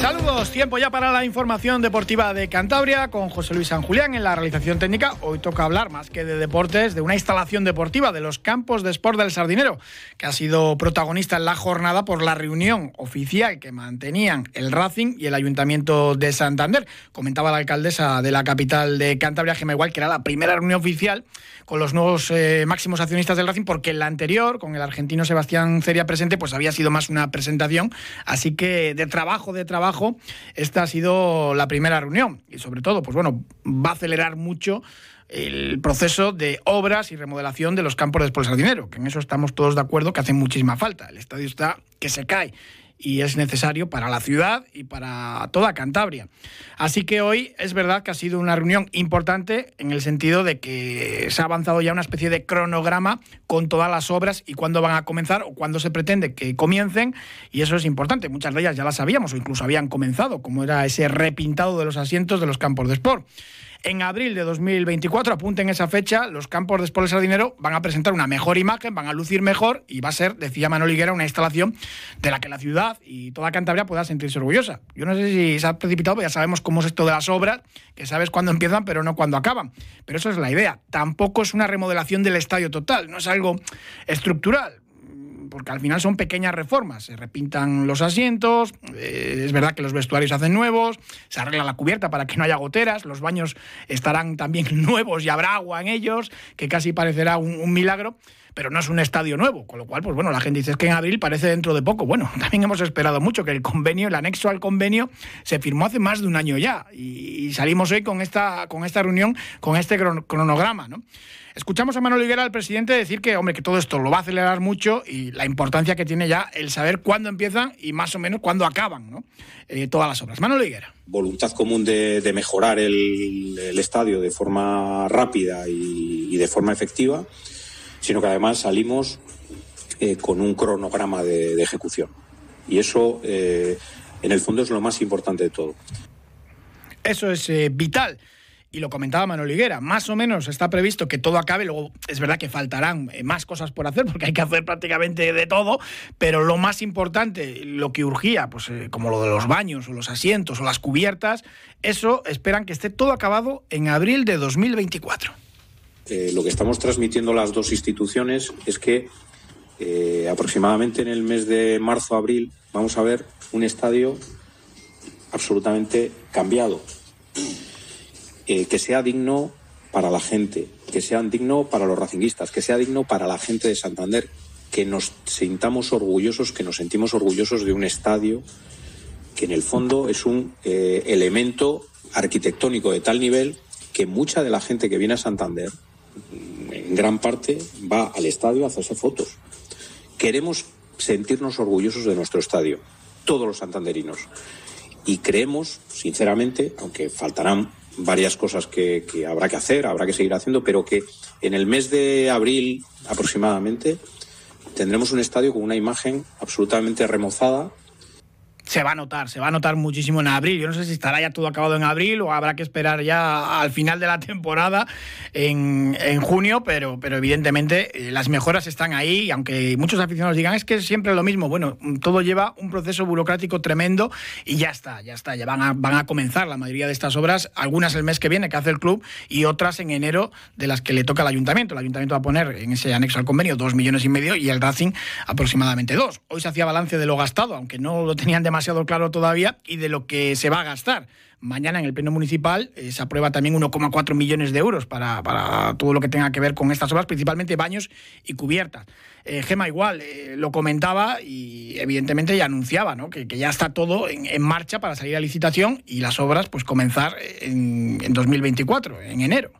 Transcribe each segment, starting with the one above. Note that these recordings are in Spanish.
Saludos, tiempo ya para la información deportiva de Cantabria con José Luis San Julián en la realización técnica. Hoy toca hablar más que de deportes, de una instalación deportiva de los campos de sport del Sardinero, que ha sido protagonista en la jornada por la reunión oficial que mantenían el Racing y el Ayuntamiento de Santander. Comentaba la alcaldesa de la capital de Cantabria, Gemma Igual, que era la primera reunión oficial con los nuevos eh, máximos accionistas del Racing, porque la anterior, con el argentino Sebastián Ceria presente, pues había sido más una presentación. Así que de trabajo, de trabajo esta ha sido la primera reunión y sobre todo, pues bueno, va a acelerar mucho el proceso de obras y remodelación de los campos de Sport Dinero, que en eso estamos todos de acuerdo que hace muchísima falta. El estadio está que se cae y es necesario para la ciudad y para toda Cantabria. Así que hoy es verdad que ha sido una reunión importante en el sentido de que se ha avanzado ya una especie de cronograma con todas las obras y cuándo van a comenzar o cuándo se pretende que comiencen y eso es importante. Muchas de ellas ya las sabíamos o incluso habían comenzado, como era ese repintado de los asientos de los campos de sport. En abril de 2024, apunten esa fecha, los campos de Sport Sardinero van a presentar una mejor imagen, van a lucir mejor y va a ser, decía Manuel una instalación de la que la ciudad y toda Cantabria pueda sentirse orgullosa. Yo no sé si se ha precipitado, pero ya sabemos cómo es esto de las obras, que sabes cuándo empiezan, pero no cuándo acaban. Pero eso es la idea. Tampoco es una remodelación del estadio total, no es algo estructural porque al final son pequeñas reformas. Se repintan los asientos, eh, es verdad que los vestuarios se hacen nuevos, se arregla la cubierta para que no haya goteras, los baños estarán también nuevos y habrá agua en ellos, que casi parecerá un, milagro pero no es un estadio nuevo, con lo cual, pues bueno, la gente dice que en abril parece dentro de poco. Bueno, también hemos esperado mucho que el convenio, el anexo al convenio, se firmó hace más de un año ya y, salimos hoy con esta, con esta reunión, con este cronograma, ¿no? Escuchamos a Manuel Higuera, el presidente, decir que, hombre, que todo esto lo va a acelerar mucho y la importancia que tiene ya el saber cuándo empiezan y más o menos cuándo acaban ¿no? Eh, todas las obras. Manuel Higuera. Voluntad común de, mejorar el, estadio de forma rápida y, de forma efectiva, sino que además salimos eh, con un cronograma de, ejecución. Y eso, eh, en el fondo, es lo más importante de todo. Eso es vital y lo comentaba Manuel Higuera, más o menos está previsto que todo acabe, luego es verdad que faltarán eh, más cosas por hacer porque hay que hacer prácticamente de todo, pero lo más importante, lo que urgía, pues eh, como lo de los baños o los asientos o las cubiertas, eso esperan que esté todo acabado en abril de 2024. Eh, lo que estamos transmitiendo las dos instituciones es que aproximadamente en el mes de marzo-abril vamos a ver un estadio absolutamente cambiado eh, que sea digno para la gente, que sea digno para los racinguistas, que sea digno para la gente de Santander, que nos sintamos orgullosos, que nos sentimos orgullosos de un estadio que en el fondo es un eh, elemento arquitectónico de tal nivel que mucha de la gente que viene a Santander, en gran parte, va al estadio a hacerse fotos. Queremos sentirnos orgullosos de nuestro estadio, todos los santanderinos. Y creemos, sinceramente, aunque faltarán varias cosas que, habrá que hacer, habrá que seguir haciendo, pero que en el mes de abril aproximadamente tendremos un estadio con una imagen absolutamente remozada se va a notar, se va a notar muchísimo en abril. Yo no sé si estará ya todo acabado en abril o habrá que esperar ya al final de la temporada en, junio, pero, pero evidentemente eh, las mejoras están ahí aunque muchos aficionados digan es que es siempre lo mismo, bueno, todo lleva un proceso burocrático tremendo y ya está, ya está, ya van a, van a comenzar la mayoría de estas obras, algunas el mes que viene que hace el club y otras en enero de las que le toca al ayuntamiento. El ayuntamiento va a poner en ese anexo al convenio dos millones y medio y el Racing aproximadamente dos. Hoy se hacía balance de lo gastado, aunque no lo tenían demasiado demasiado claro todavía y de lo que se va a gastar. Mañana en el Pleno Municipal eh, se aprueba también 1,4 millones de euros para, para, todo lo que tenga que ver con estas obras, principalmente baños y cubiertas. Eh, Gema igual eh, lo comentaba y evidentemente ya anunciaba ¿no? que, ya está todo en, en, marcha para salir a licitación y las obras pues comenzar en, en 2024, en enero.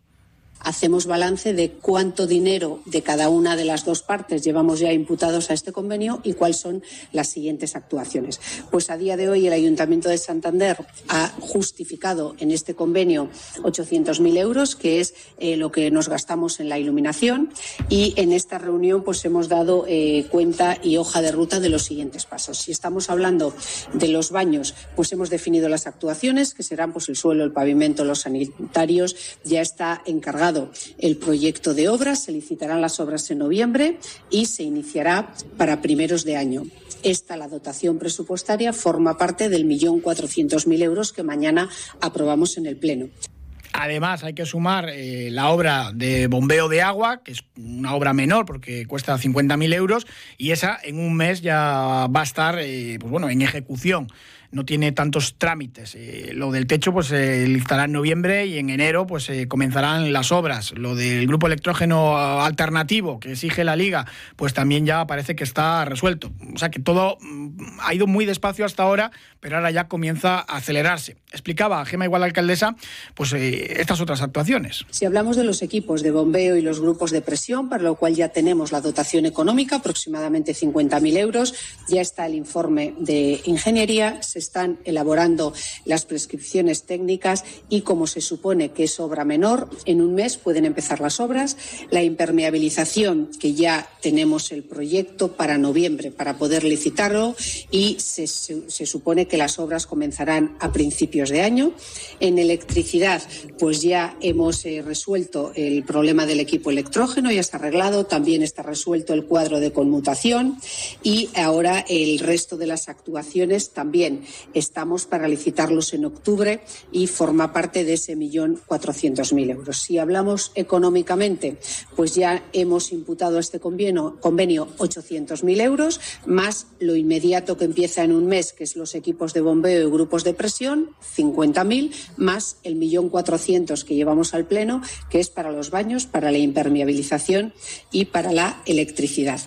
Hacemos balance de cuánto dinero de cada una de las dos partes llevamos ya imputados a este convenio y cuáles son las siguientes actuaciones. Pues a día de hoy el Ayuntamiento de Santander ha justificado en este convenio 800.000 euros, que es eh, lo que nos gastamos en la iluminación, y en esta reunión pues hemos dado eh, cuenta y hoja de ruta de los siguientes pasos. Si estamos hablando de los baños, pues hemos definido las actuaciones, que serán pues el suelo, el pavimento, los sanitarios. Ya está encargado el proyecto de obras, se licitarán las obras en noviembre y se iniciará para primeros de año. Esta, la dotación presupuestaria, forma parte del millón cuatrocientos mil euros que mañana aprobamos en el Pleno. Además, hay que sumar eh, la obra de bombeo de agua, que es una obra menor porque cuesta 50.000 euros, y esa en un mes ya va a estar eh, pues bueno, en ejecución no tiene tantos trámites. Eh, lo del techo pues se listará en noviembre y en enero pues eh, comenzarán las obras. Lo del grupo electrógeno alternativo que exige la liga pues también ya parece que está resuelto. O sea que todo mm, ha ido muy despacio hasta ahora, pero ahora ya comienza a acelerarse. Explicaba Gema Igual Alcaldesa pues eh, estas otras actuaciones. Si hablamos de los equipos de bombeo y los grupos de presión, para lo cual ya tenemos la dotación económica, aproximadamente 50.000 euros, ya está el informe de ingeniería, están elaborando las prescripciones técnicas y como se supone que es obra menor, en un mes pueden empezar las obras. La impermeabilización, que ya tenemos el proyecto para noviembre para poder licitarlo y se, se supone que las obras comenzarán a principios de año. En electricidad, pues ya hemos eh, resuelto el problema del equipo electrógeno, ya está arreglado, también está resuelto el cuadro de conmutación y ahora el resto de las actuaciones también estamos para licitarlos en octubre y forma parte de ese millón cuatrocientos mil euros. Si hablamos económicamente, pues ya hemos imputado a este convenio, convenio 800.000 euros, más lo inmediato que empieza en un mes, que es los equipos de bombeo y grupos de presión, 50.000, más el millón cuatrocientos que llevamos al Pleno, que es para los baños, para la impermeabilización y para la electricidad.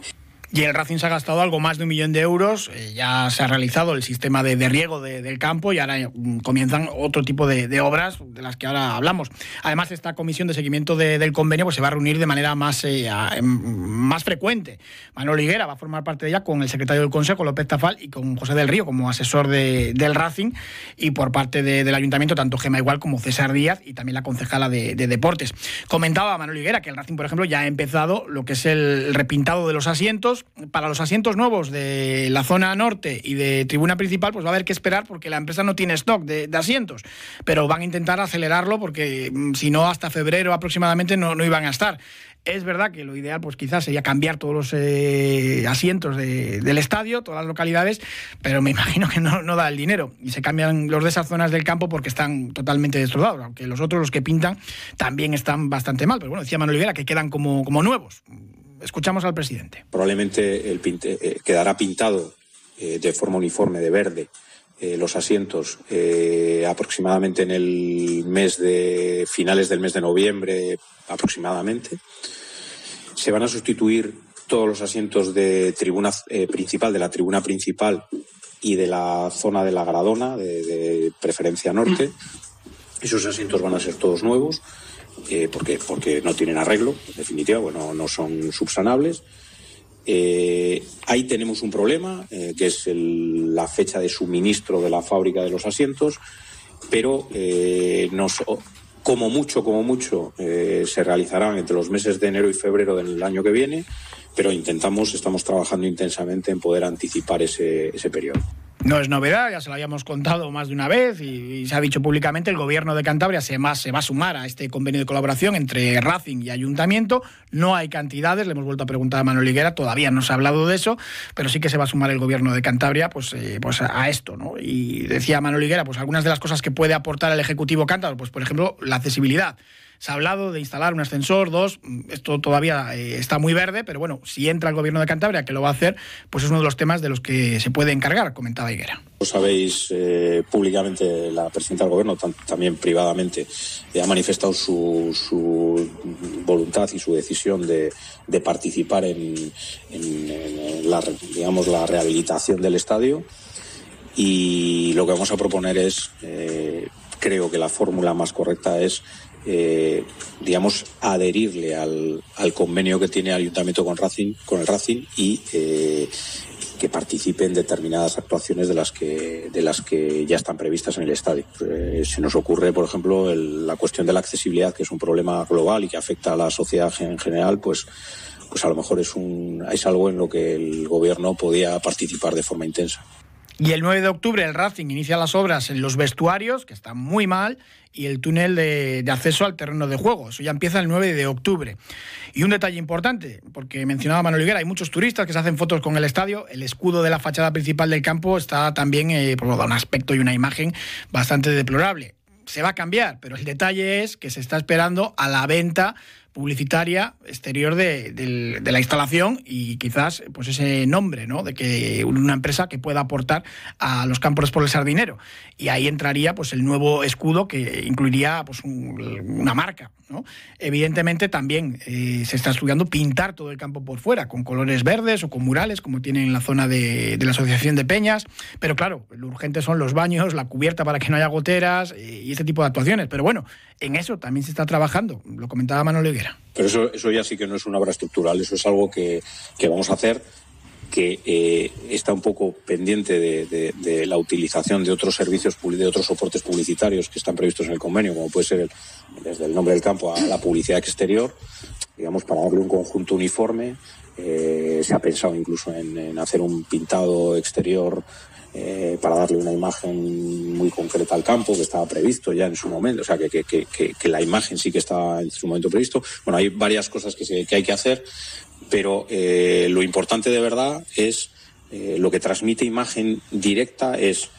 Y el Racing se ha gastado algo más de un millón de euros. Eh, ya se ha realizado el sistema de, riego del campo y ahora mm, comienzan otro tipo de, obras de las que ahora hablamos. Además, esta comisión de seguimiento del convenio pues, se va a reunir de manera más, eh, em, más frecuente. Manuel Higuera va a formar parte de ella con el secretario del Consejo, López Tafal, y con José del Río como asesor del Racing. Y por parte del Ayuntamiento, tanto Gema Igual como César Díaz y también la concejala de, Deportes. Comentaba Manuel Higuera que el Racing, por ejemplo, ya ha empezado lo que es el repintado de los asientos para los asientos nuevos de la zona norte y de tribuna principal, pues va a haber que esperar porque la empresa no tiene stock de, asientos. Pero van a intentar acelerarlo porque mm, si no, hasta febrero aproximadamente no, no iban a estar. Es verdad que lo ideal, pues quizás sería cambiar todos los eh, asientos del estadio, todas las localidades, pero me imagino que no, da el dinero. Y se cambian los de esas zonas del campo porque están totalmente destrozados, aunque los otros, los que pintan, también están bastante mal. Pero bueno, decía Manuel Olivera que quedan como, como nuevos. Escuchamos al presidente. Probablemente el eh, quedará pintado eh, de forma uniforme de verde eh, los asientos aproximadamente en el mes de finales del mes de noviembre aproximadamente. Se van a sustituir todos los asientos de tribuna principal, de la tribuna principal y de la zona de la Gradona, de preferencia norte. Esos asientos van a ser todos nuevos eh, porque, porque no tienen arreglo, en definitiva, bueno, no son subsanables. Eh, ahí tenemos un problema, eh, que es la fecha de suministro de la fábrica de los asientos, pero nos, como mucho, como mucho, se realizarán entre los meses de enero y febrero del año que viene, pero intentamos, estamos trabajando intensamente en poder anticipar ese, ese periodo. No es novedad, ya se lo habíamos contado más de una vez y, se ha dicho públicamente, el gobierno de Cantabria se, va a sumar a este convenio de colaboración entre Racing y Ayuntamiento. No hay cantidades, le hemos vuelto a preguntar a Manuel Higuera, todavía no se ha hablado de eso, pero sí que se va a sumar el gobierno de Cantabria pues, eh, pues a esto. ¿no? Y decía Manuel Higuera, pues algunas de las cosas que puede aportar el Ejecutivo Cántabro, pues por ejemplo, la accesibilidad. Se ha hablado de instalar un ascensor, dos, esto todavía eh, está muy verde, pero bueno, si entra el gobierno de Cantabria, que lo va a hacer, pues es uno de los temas de los que se puede encargar, comentaba Higuera. Lo sabéis eh, públicamente, la presidenta del gobierno, también privadamente, eh, ha manifestado su, voluntad y su decisión de, participar en, la, digamos, la rehabilitación del estadio. Y lo que vamos a proponer es, creo que la fórmula más correcta es eh, digamos, adherirle al, al, convenio que tiene el ayuntamiento con Racing, con el Racing y eh, que participe en determinadas actuaciones de las que de las que ya están previstas en el estadio. Eh, se nos ocurre, por ejemplo, la cuestión de la accesibilidad, que es un problema global y que afecta a la sociedad en general, pues pues a lo mejor es un es algo en lo que el gobierno podía participar de forma intensa. Y el 9 de octubre el Racing inicia las obras en los vestuarios, que están muy mal, y el túnel de, acceso al terreno de juego. Eso ya empieza el 9 de octubre. Y un detalle importante, porque mencionaba Manuel Higuera, hay muchos turistas que se hacen fotos con el estadio. El escudo de la fachada principal del campo está también, eh, por un aspecto y una imagen bastante deplorable. Se va a cambiar, pero el detalle es que se está esperando a la venta publicitaria exterior de, de, la instalación y quizás pues ese nombre ¿no? de que una empresa que pueda aportar a los campos por el sardinero. Y ahí entraría pues el nuevo escudo que incluiría pues un, una marca ¿no? evidentemente también eh, se está estudiando pintar todo el campo por fuera con colores verdes o con murales como tienen en la zona de, de la asociación de peñas. Pero claro lo urgente son los baños la cubierta para que no haya goteras eh, y este tipo de actuaciones. Pero bueno en eso también se está trabajando. Lo comentaba Manuel Higuera pero eso, eso ya sí que no es una obra estructural, eso es algo que, que vamos a hacer que eh, está un poco pendiente de, la utilización de otros servicios, de otros soportes publicitarios que están previstos en el convenio, como puede ser el, desde el nombre del campo a la publicidad exterior, digamos, para darle un conjunto uniforme. Eh, se ha pensado incluso en hacer un pintado exterior eh, para darle una imagen muy concreta al campo que estaba previsto ya en su momento, o sea, que, que, que, la imagen sí que estaba en su momento previsto. Bueno, hay varias cosas que, se, hay que hacer, pero eh, lo importante de verdad es eh, lo que transmite imagen directa es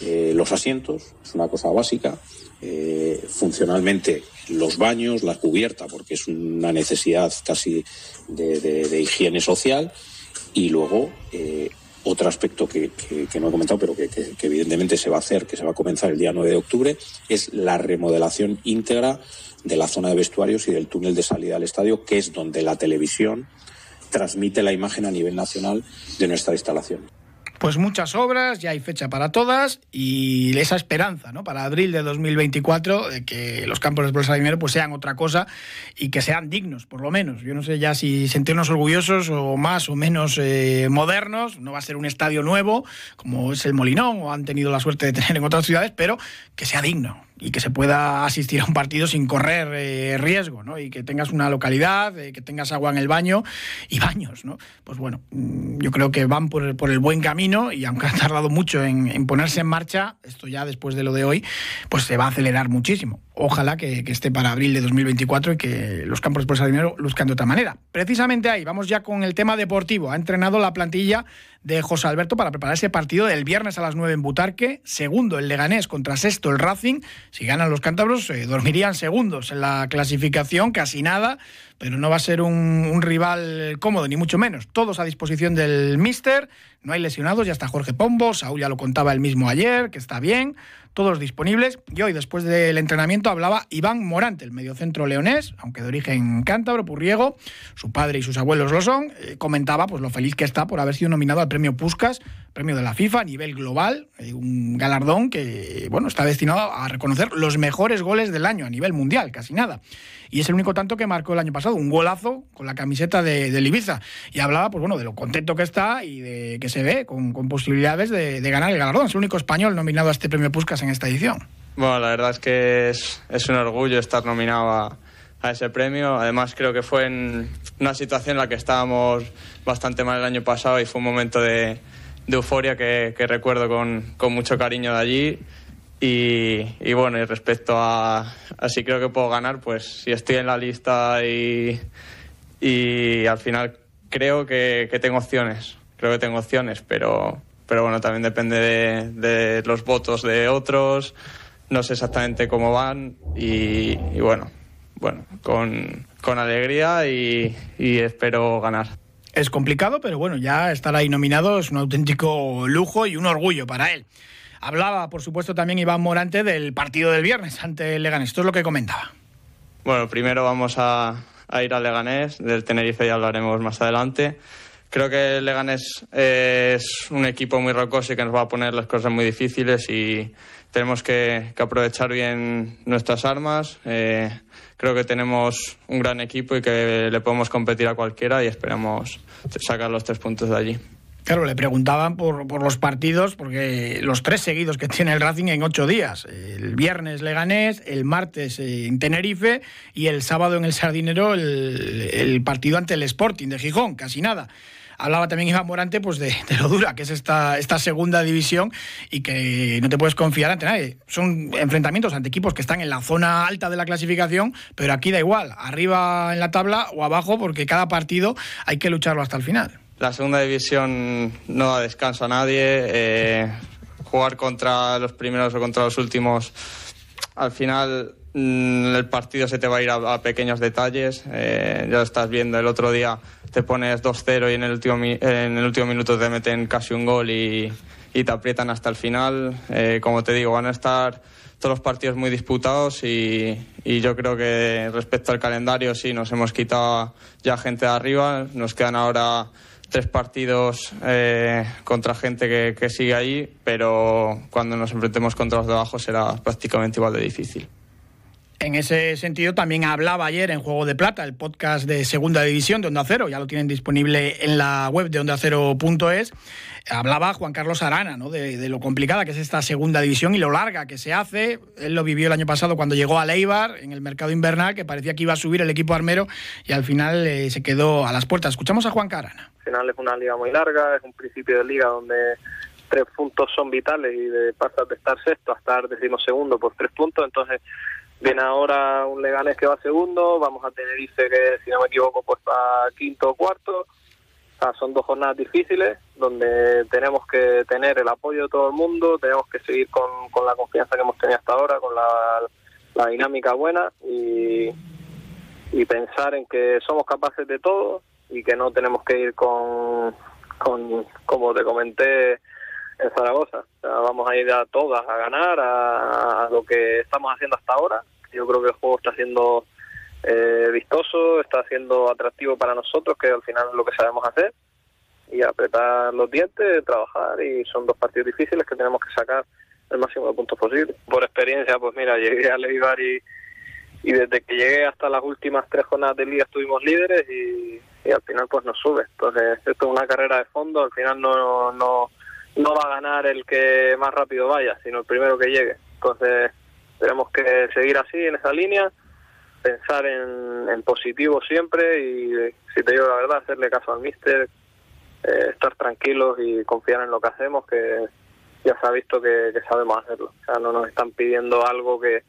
los asientos, es una cosa básica, funcionalmente los baños, la cubierta, porque es una necesidad casi de, higiene social, y luego otro aspecto que, no he comentado, pero que, que, evidentemente se va a hacer, que se va a comenzar el día 9 de octubre, es la remodelación íntegra de la zona de vestuarios y del túnel de salida al estadio, que es donde la televisión transmite la imagen a nivel nacional de nuestra instalación. Pues muchas obras, ya hay fecha para todas y esa esperanza, ¿no? Para abril de 2024 de que los campos de bolsa de dinero pues sean otra cosa y que sean dignos, por lo menos. Yo no sé ya si sentirnos orgullosos o más o menos eh, modernos. No va a ser un estadio nuevo como es el Molinón o han tenido la suerte de tener en otras ciudades, pero que sea digno, y que se pueda asistir a un partido sin correr eh, riesgo, ¿no? Y que tengas una localidad, eh, que tengas agua en el baño y baños, ¿no? Pues bueno, mm, yo creo que van por, por el buen camino y aunque ha tardado mucho en, ponerse en marcha, esto ya después de lo de hoy, pues se va a acelerar muchísimo. Ojalá que, esté para abril de 2024 y que los campos por dinero luzcan de otra manera. Precisamente ahí, vamos ya con el tema deportivo. Ha entrenado la plantilla de José Alberto para preparar ese partido del viernes a las 9 en Butarque. Segundo, el Leganés contra sexto, el Racing. Si ganan los cántabros, eh, dormirían segundos en la clasificación, casi nada, pero no va a ser un, un, rival cómodo, ni mucho menos. Todos a disposición del Mister, no hay lesionados, ya está Jorge Pombo, Saúl ya lo contaba el mismo ayer, que está bien, todos disponibles. Y hoy, después del entrenamiento, hablaba Iván Morante, el mediocentro leonés, aunque de origen cántabro, purriego, su padre y sus abuelos lo son, eh, comentaba pues lo feliz que está por haber sido nominado al premio Puskas, premio de la FIFA a nivel global, un galardón que bueno, está destinado a reconocer los mejores goles del año a nivel mundial, casi nada. Y es el único tanto que marcó el año pasado, un golazo con la camiseta de, de Ibiza. Y hablaba, pues bueno, de lo contento que está y de que se ve con, con posibilidades de, de, ganar el galardón. Es el único español nominado a este premio Puskas en esta edición. Bueno, la verdad es que es, es un orgullo estar nominado a, a, ese premio. Además, creo que fue en una situación en la que estábamos bastante mal el año pasado y fue un momento de, de euforia que, recuerdo con, mucho cariño de allí. Y, bueno, y respecto a, a, si creo que puedo ganar, pues si estoy en la lista y, al final creo que, tengo opciones, creo que tengo opciones, pero, pero bueno, también depende de, los votos de otros, no sé exactamente cómo van y, bueno, bueno, con, con alegría y espero ganar. Es complicado, pero bueno, ya estar ahí nominado es un auténtico lujo y un orgullo para él. Hablaba, por supuesto, también Iván Morante del partido del viernes ante Leganés. Esto es lo que comentaba. Bueno, primero vamos a, ir al Leganés. Del Tenerife ya hablaremos más adelante. Creo que Leganés es un equipo muy rocoso y que nos va a poner las cosas muy difíciles y, tenemos que, aprovechar bien nuestras armas. Eh, creo que tenemos un gran equipo y que le podemos competir a cualquiera y esperamos sacar los tres puntos de allí. Claro, le preguntaban por, por, los partidos, porque los tres seguidos que tiene el Racing en ocho días. El viernes Leganés, el martes en Tenerife y el sábado en el Sardinero el, el partido ante el Sporting de Gijón, casi nada hablaba también Iván Morante pues de, lo dura que es esta, esta segunda división y que no te puedes confiar ante nadie. Son enfrentamientos ante equipos que están en la zona alta de la clasificación, pero aquí da igual, arriba en la tabla o abajo, porque cada partido hay que lucharlo hasta el final. La segunda división no da descanso a nadie. Eh, jugar contra los primeros o contra los últimos, al final el partido se te va a ir a, pequeños detalles. Eh, ya estás viendo, el otro día te pones 2-0 y en el, último, en el último minuto te meten casi un gol y, te aprietan hasta el final. Eh, como te digo, van a estar todos los partidos muy disputados y, y, yo creo que respecto al calendario sí nos hemos quitado ya gente de arriba. Nos quedan ahora tres partidos eh, contra gente que, que, sigue ahí, pero cuando nos enfrentemos contra los de abajo será prácticamente igual de difícil. En ese sentido, también hablaba ayer en Juego de Plata, el podcast de Segunda División de Onda Cero, ya lo tienen disponible en la web de ondacero.es. Hablaba Juan Carlos Arana ¿no? de, lo complicada que es esta Segunda División y lo larga que se hace. Él lo vivió el año pasado cuando llegó a Leibar en el mercado invernal, que parecía que iba a subir el equipo armero y al final eh, se quedó a las puertas. Escuchamos a Juan Carana. Al final es una liga muy larga, es un principio de liga donde tres puntos son vitales y de pasar de estar sexto a estar decimosegundo por tres puntos, entonces Viene ahora un Leganés que va segundo, vamos a tener Ice que, si no me equivoco, pues va quinto o cuarto. Son dos jornadas difíciles donde tenemos que tener el apoyo de todo el mundo, tenemos que seguir con, la confianza que hemos tenido hasta ahora, con la, dinámica buena y, y pensar en que somos capaces de todo y que no tenemos que ir con, con como te comenté, en Zaragoza. vamos a ir a todas a ganar, a, lo que estamos haciendo hasta ahora. Yo creo que el juego está siendo eh, vistoso, está siendo atractivo para nosotros, que al final es lo que sabemos hacer. Y apretar los dientes, trabajar. Y son dos partidos difíciles que tenemos que sacar el máximo de puntos posible. Por experiencia, pues mira, llegué a Leibar y, y desde que llegué hasta las últimas tres jornadas de liga estuvimos líderes y, y al final pues nos sube. Entonces, esto es una carrera de fondo, al final no, no no va a ganar el que más rápido vaya, sino el primero que llegue. Entonces, tenemos que seguir así en esa línea, pensar en, positivo siempre y, si te digo la verdad, hacerle caso al míster, eh, estar tranquilos y confiar en lo que hacemos, que ya se ha visto que, sabemos hacerlo. O sea, no nos están pidiendo algo que,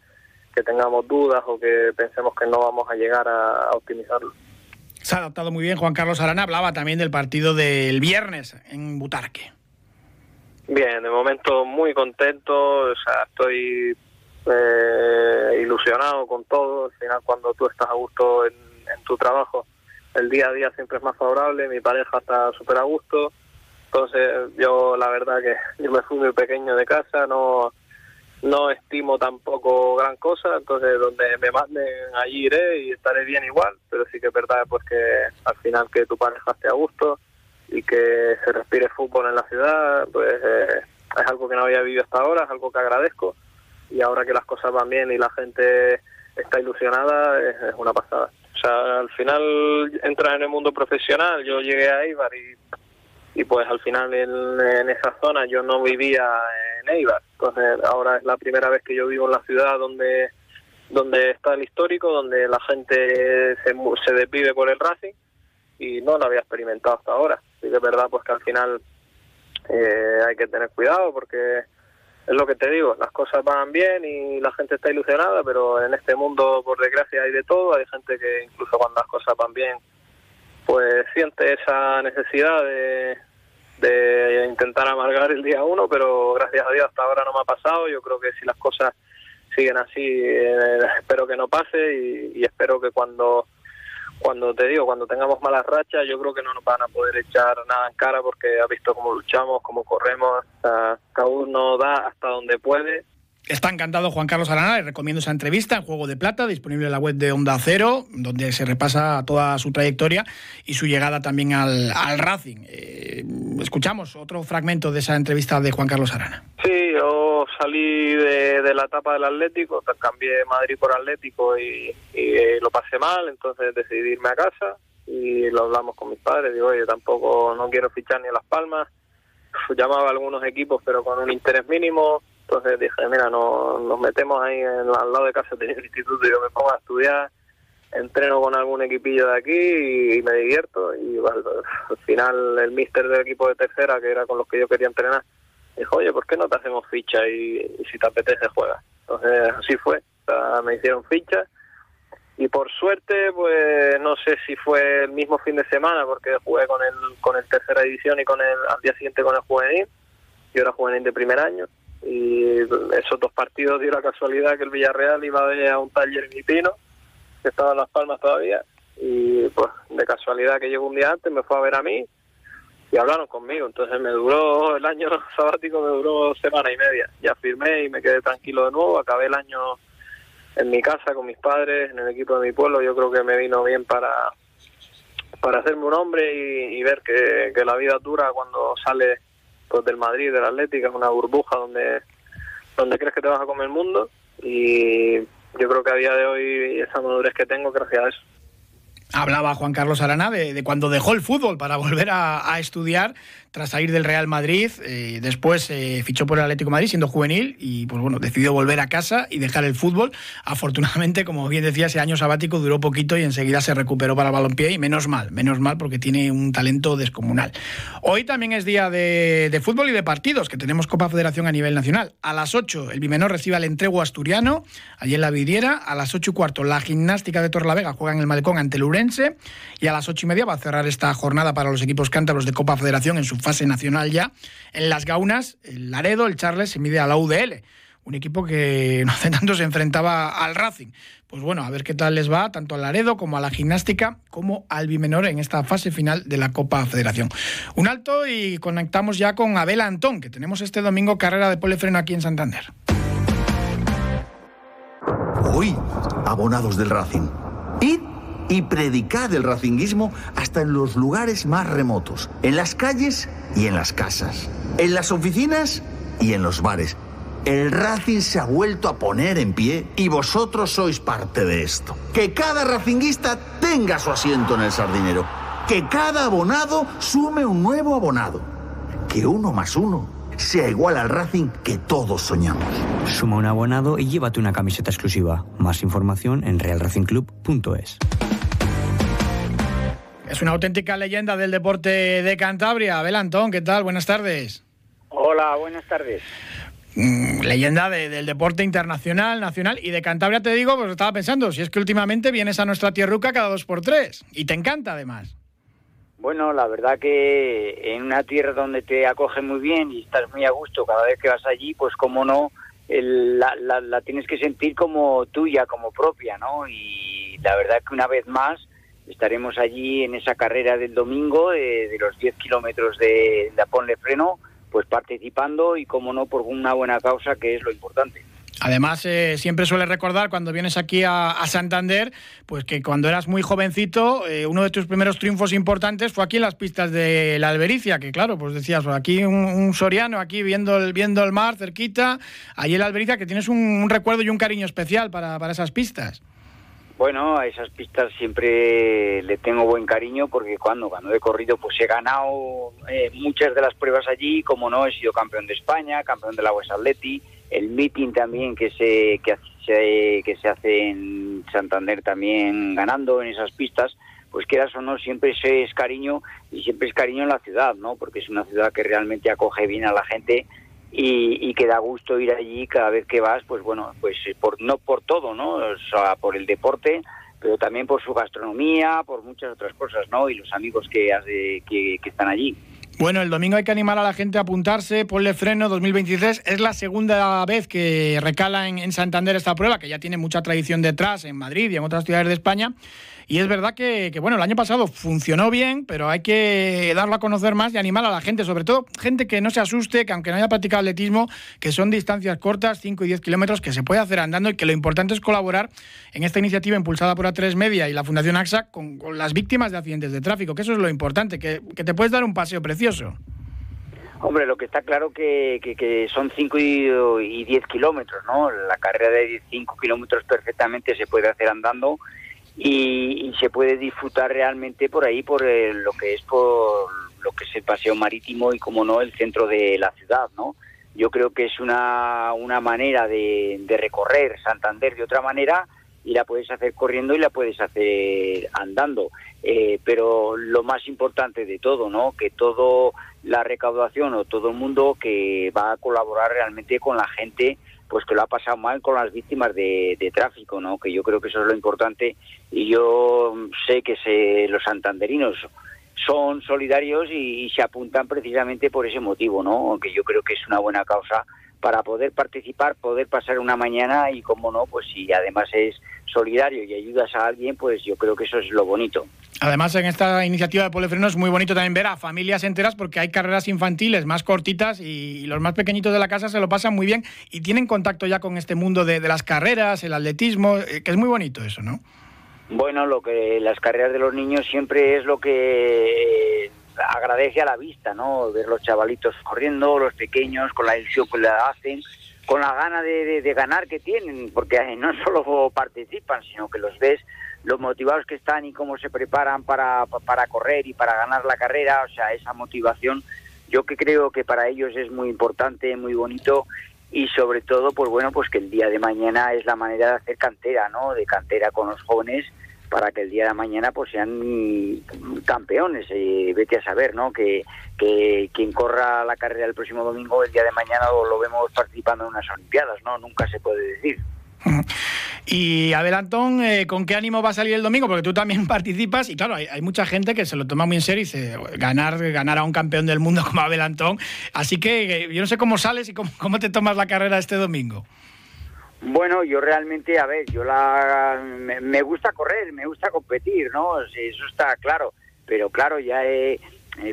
que tengamos dudas o que pensemos que no vamos a llegar a optimizarlo. Se ha adaptado muy bien Juan Carlos Arana, hablaba también del partido del viernes en Butarque. Bien, de momento muy contento, o sea, estoy eh, ilusionado con todo. Al final, cuando tú estás a gusto en, tu trabajo, el día a día siempre es más favorable. Mi pareja está súper a gusto. Entonces, yo la verdad que yo me fui muy pequeño de casa, no no estimo tampoco gran cosa, entonces donde me manden allí iré y estaré bien igual, pero sí que es verdad pues que al final que tu pareja esté a gusto, y que se respire fútbol en la ciudad, pues eh, es algo que no había vivido hasta ahora, es algo que agradezco y ahora que las cosas van bien y la gente está ilusionada es, una pasada. O sea, al final entras en el mundo profesional, yo llegué a Eibar y, pues al final en, en, esa zona yo no vivía en Eibar, entonces ahora es la primera vez que yo vivo en la ciudad donde donde está el histórico, donde la gente se, se desvive por el Racing y no lo había experimentado hasta ahora. Sí que es verdad pues que al final eh, hay que tener cuidado porque es lo que te digo, las cosas van bien y la gente está ilusionada, pero en este mundo por desgracia hay de todo, hay gente que incluso cuando las cosas van bien pues siente esa necesidad de, de intentar amargar el día uno, pero gracias a Dios hasta ahora no me ha pasado, yo creo que si las cosas siguen así eh, espero que no pase y espero que cuando cuando te digo, cuando tengamos malas rachas, yo creo que no nos van a poder echar nada en cara porque ha visto cómo luchamos, cómo corremos, cada uno da hasta donde puede. Está encantado Juan Carlos Arana, le recomiendo esa entrevista en Juego de Plata, disponible en la web de Onda Cero, donde se repasa toda su trayectoria y su llegada también al, Racing. Eh, escuchamos otro fragmento de esa entrevista de Juan Carlos Arana. Sí, yo salí de, la etapa del Atlético, cambié Madrid por Atlético y, lo pasé mal, entonces decidí irme a casa y lo hablamos con mis padres. Digo, oye, tampoco no quiero fichar ni a Las Palmas. Llamaba a algunos equipos, pero con un interés mínimo. Entonces dije, mira, no, nos metemos ahí al lado de casa del instituto y yo me pongo a estudiar entreno con algún equipillo de aquí y, me divierto y al final el mister del equipo de tercera que era con los que yo quería entrenar dijo oye ¿por qué no te hacemos ficha y, si te apetece juega entonces así fue. Me hicieron ficha y por suerte pues no sé si fue el mismo fin de semana porque jugué con el con el tercera división y con el al día siguiente con el juvenil. Yo era juvenil de primer año y esos dos partidos dio la casualidad que el Villarreal iba a ver a un taller en Pino que estaba en Las Palmas todavía, y pues de casualidad que llegó un día antes, me fue a ver a mí y hablaron conmigo. Entonces me duró, el año sabático me duró semana y media. Ya firmé y me quedé tranquilo de nuevo, acabé el año en mi casa con mis padres, en el equipo de mi pueblo, yo creo que me vino bien para para hacerme un hombre y, ver que, que, la vida dura cuando sale pues, del Madrid, del Atlético, es una burbuja donde, donde crees que te vas a comer el mundo y yo creo que a día de hoy esa madurez que tengo gracias a eso. Hablaba Juan Carlos Arana de, cuando dejó el fútbol para volver a, estudiar tras salir del Real Madrid. Eh, después eh, fichó por el Atlético de Madrid siendo juvenil y pues bueno, decidió volver a casa y dejar el fútbol. Afortunadamente, como bien decía, ese año sabático duró poquito y enseguida se recuperó para el balompié y menos mal, menos mal porque tiene un talento descomunal. Hoy también es día de, fútbol y de partidos, que tenemos Copa Federación a nivel nacional. A las 8 el Bimenor recibe al Entrego Asturiano, allí en la Vidriera. A las 8 y cuarto la Gimnástica de Torrelavega juega en el Malecón ante el y a las ocho y media va a cerrar esta jornada para los equipos cántabros de Copa Federación en su fase nacional ya. En las Gaunas, el Laredo, el Charles se mide a la UDL, un equipo que no hace tanto se enfrentaba al Racing. Pues bueno, a ver qué tal les va, tanto al Laredo como a la gimnástica, como al Bimenor en esta fase final de la Copa Federación. Un alto y conectamos ya con Abel Antón, que tenemos este domingo carrera de polefreno aquí en Santander. Hoy, abonados del Racing. Id y predicad el racinguismo hasta en los lugares más remotos, en las calles y en las casas, en las oficinas y en los bares. El Racing se ha vuelto a poner en pie y vosotros sois parte de esto. Que cada racinguista tenga su asiento en el sardinero. Que cada abonado sume un nuevo abonado. Que uno más uno sea igual al Racing que todos soñamos. Suma un abonado y llévate una camiseta exclusiva. Más información en realracingclub.es. Es una auténtica leyenda del deporte de Cantabria. Abel Antón, ¿qué tal? Buenas tardes. Hola, buenas tardes. Mm, leyenda del deporte internacional, nacional y de Cantabria te digo, pues estaba pensando, si es que últimamente vienes a nuestra tierruca cada dos por tres y te encanta además. Bueno, la verdad que en una tierra donde te acoge muy bien y estás muy a gusto cada vez que vas allí, pues como no, la, la tienes que sentir como tuya, como propia, ¿no? Y la verdad que una vez más estaremos allí en esa carrera del domingo de, los 10 kilómetros de, de Ponle Freno, pues participando y, como no, por una buena causa, que es lo importante. Además, eh, siempre suele recordar cuando vienes aquí a, Santander, pues que cuando eras muy jovencito, eh, uno de tus primeros triunfos importantes fue aquí en las pistas de la Albericia, que claro, pues decías, aquí un, soriano, aquí viendo el, viendo el mar cerquita, allí en la Albericia, que tienes un, recuerdo y un cariño especial para esas pistas. Bueno, a esas pistas siempre le tengo buen cariño porque cuando, cuando he corrido pues he ganado eh, muchas de las pruebas allí, como no, he sido campeón de España, campeón de la West Atleti, el meeting también que se, que se, que se hace en Santander también ganando en esas pistas, pues quieras o no, siempre es cariño y siempre es cariño en la ciudad, ¿no? Porque es una ciudad que realmente acoge bien a la gente y, que da gusto ir allí cada vez que vas, pues bueno, pues por, no por todo, ¿no? Por el deporte, pero también por su gastronomía, por muchas otras cosas, ¿no? Y los amigos que, que, que están allí. Bueno, el domingo hay que animar a la gente a apuntarse. Ponle freno 2023. Es la segunda vez que recala en, Santander esta prueba, que ya tiene mucha tradición detrás en Madrid y en otras ciudades de España. Y es verdad que, bueno, el año pasado funcionó bien, pero hay que darlo a conocer más y animar a la gente, sobre todo gente que no se asuste, que aunque no haya practicado atletismo, que son distancias cortas, 5 y 10 kilómetros, que se puede hacer andando y que lo importante es colaborar en esta iniciativa impulsada por A3 Media y la Fundación AXA con, las víctimas de accidentes de tráfico, que eso es lo importante, que, que te puedes dar un paseo precioso. Hombre, lo que está claro que, que, son 5 y 10 kilómetros, ¿no? La carrera de 5 kilómetros perfectamente se puede hacer andando y, se puede disfrutar realmente por ahí, por lo que es por lo que es el paseo marítimo y, como no, el centro de la ciudad, ¿no? Yo creo que es una, una manera de, de recorrer Santander de otra manera y la puedes hacer corriendo y la puedes hacer andando. Eh, pero lo más importante de todo, ¿no? Que todo la recaudación o todo el mundo que va a colaborar realmente con la gente pues que lo ha pasado mal con las víctimas de, tráfico, ¿no? Que yo creo que eso es lo importante y yo sé que se, los santanderinos son solidarios y, y, se apuntan precisamente por ese motivo, ¿no? Aunque yo creo que es una buena causa para poder participar, poder pasar una mañana y, como no, pues si además es solidario y ayudas a alguien, pues yo creo que eso es lo bonito. Además, en esta iniciativa de Polefreno es muy bonito también ver a familias enteras porque hay carreras infantiles más cortitas y los más pequeñitos de la casa se lo pasan muy bien y tienen contacto ya con este mundo de, las carreras, el atletismo, eh, que es muy bonito eso, ¿no? Bueno, lo que las carreras de los niños siempre es lo que agradece a la vista, ¿no? Ver los chavalitos corriendo, los pequeños con la ilusión que le hacen con la gana de, ganar que tienen, porque no solo participan, sino que los ves los motivados que están y cómo se preparan para, para correr y para ganar la carrera, o sea, esa motivación, yo que creo que para ellos es muy importante, muy bonito y sobre todo, pues bueno, pues que el día de mañana es la manera de hacer cantera, ¿no? De cantera con los jóvenes para que el día de mañana pues sean campeones. y vete a saber, ¿no? Que, que quien corra la carrera el próximo domingo, el día de mañana lo, vemos participando en unas Olimpiadas, ¿no? Nunca se puede decir. Y Abel Antón, eh, ¿con qué ánimo va a salir el domingo? Porque tú también participas y claro, hay, mucha gente que se lo toma muy en serio y dice, ganar, ganar a un campeón del mundo como Abel Antón. Así que eh, yo no sé cómo sales y cómo, te tomas la carrera este domingo. Bueno, yo realmente, a ver, yo la me, gusta correr, me gusta competir, ¿no? Eso está claro, pero claro, ya eh,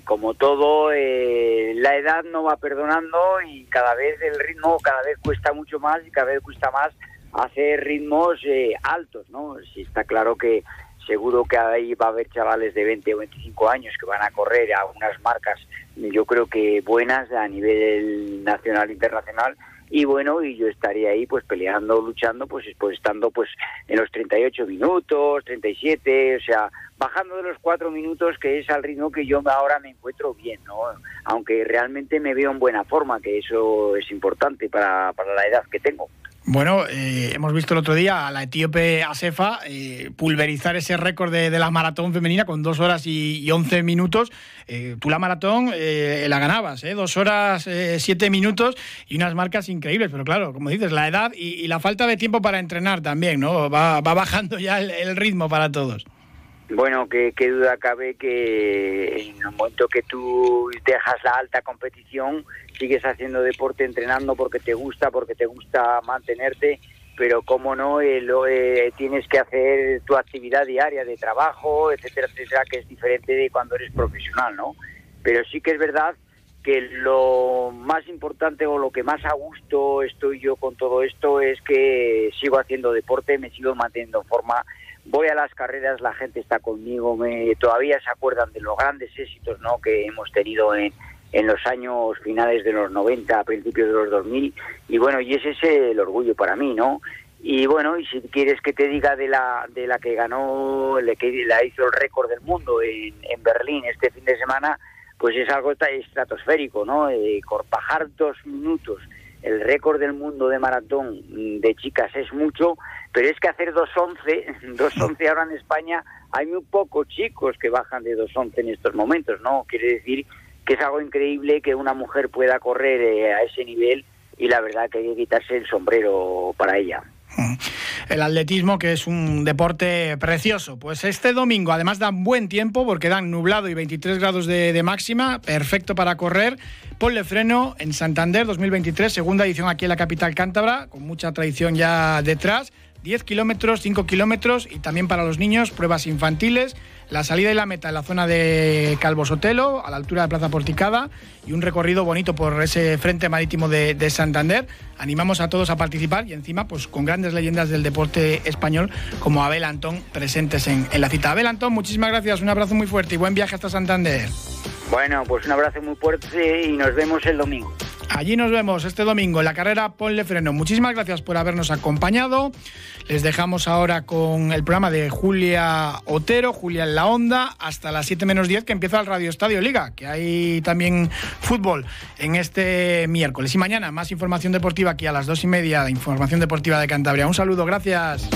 como todo, eh, la edad no va perdonando y cada vez el ritmo cada vez cuesta mucho más y cada vez cuesta más hacer ritmos eh, altos, ¿no? Sí está claro que seguro que ahí va a haber chavales de 20 o 25 años que van a correr a unas marcas, yo creo que buenas a nivel nacional e internacional. Y bueno y yo estaría ahí pues peleando luchando pues pues estando pues en los 38 minutos 37 o sea bajando de los cuatro minutos que es al ritmo que yo ahora me encuentro bien no aunque realmente me veo en buena forma que eso es importante para, para la edad que tengo bueno, eh, hemos visto el otro día a la etíope Asefa eh, pulverizar ese récord de, la maratón femenina con dos horas y, once minutos. Eh, tú la maratón la ganabas, dos horas siete minutos y unas marcas increíbles. Pero claro, como dices, la edad y, la falta de tiempo para entrenar también, ¿no? Va, bajando ya el ritmo para todos. Bueno, qué, duda cabe que en el momento que tú dejas la alta competición, sigues haciendo deporte, entrenando porque te gusta, porque te gusta mantenerte, pero cómo no, eh, lo, eh, tienes que hacer tu actividad diaria de trabajo, etcétera, etcétera, que es diferente de cuando eres profesional, ¿no? Pero sí que es verdad que lo más importante o lo que más a gusto estoy yo con todo esto es que sigo haciendo deporte, me sigo manteniendo en forma voy a las carreras, la gente está conmigo, me, todavía se acuerdan de los grandes éxitos ¿no? que hemos tenido en, en los años finales de los 90, a principios de los 2000, y bueno, y ese es el orgullo para mí, ¿no? Y bueno, y si quieres que te diga de la, de la que ganó, de que la hizo el récord del mundo en, en Berlín este fin de semana, pues es algo estratosférico, ¿no? Eh, bajar dos minutos el récord del mundo de maratón de chicas es mucho, pero es que hacer 2.11, 2.11 ahora en España, hay muy pocos chicos que bajan de 2.11 en estos momentos, ¿no? Quiere decir que es algo increíble que una mujer pueda correr eh, a ese nivel y la verdad que hay que quitarse el sombrero para ella. El atletismo, que es un deporte precioso. Pues este domingo, además, dan buen tiempo porque dan nublado y 23 grados de, máxima, perfecto para correr. Ponle freno en Santander 2023, segunda edición aquí en la capital cántabra, con mucha tradición ya detrás. 10 kilómetros, 5 kilómetros y también para los niños pruebas infantiles la salida y la meta en la zona de Calvo Sotelo, a la altura de Plaza Porticada, y un recorrido bonito por ese frente marítimo de, Santander. Animamos a todos a participar y encima, pues con grandes leyendas del deporte español como Abel Antón presentes en, en la cita. Abel Antón, muchísimas gracias, un abrazo muy fuerte y buen viaje hasta Santander. Bueno, pues un abrazo muy fuerte y nos vemos el domingo. Allí nos vemos este domingo en la carrera Ponle Freno. Muchísimas gracias por habernos acompañado. Les dejamos ahora con el programa de Julia Otero, Julia en la Onda, hasta las 7 menos 10 que empieza el Radio Estadio Liga, que hay también fútbol en este miércoles. Y mañana más información deportiva aquí a las 2 y media de Información Deportiva de Cantabria. Un saludo, gracias.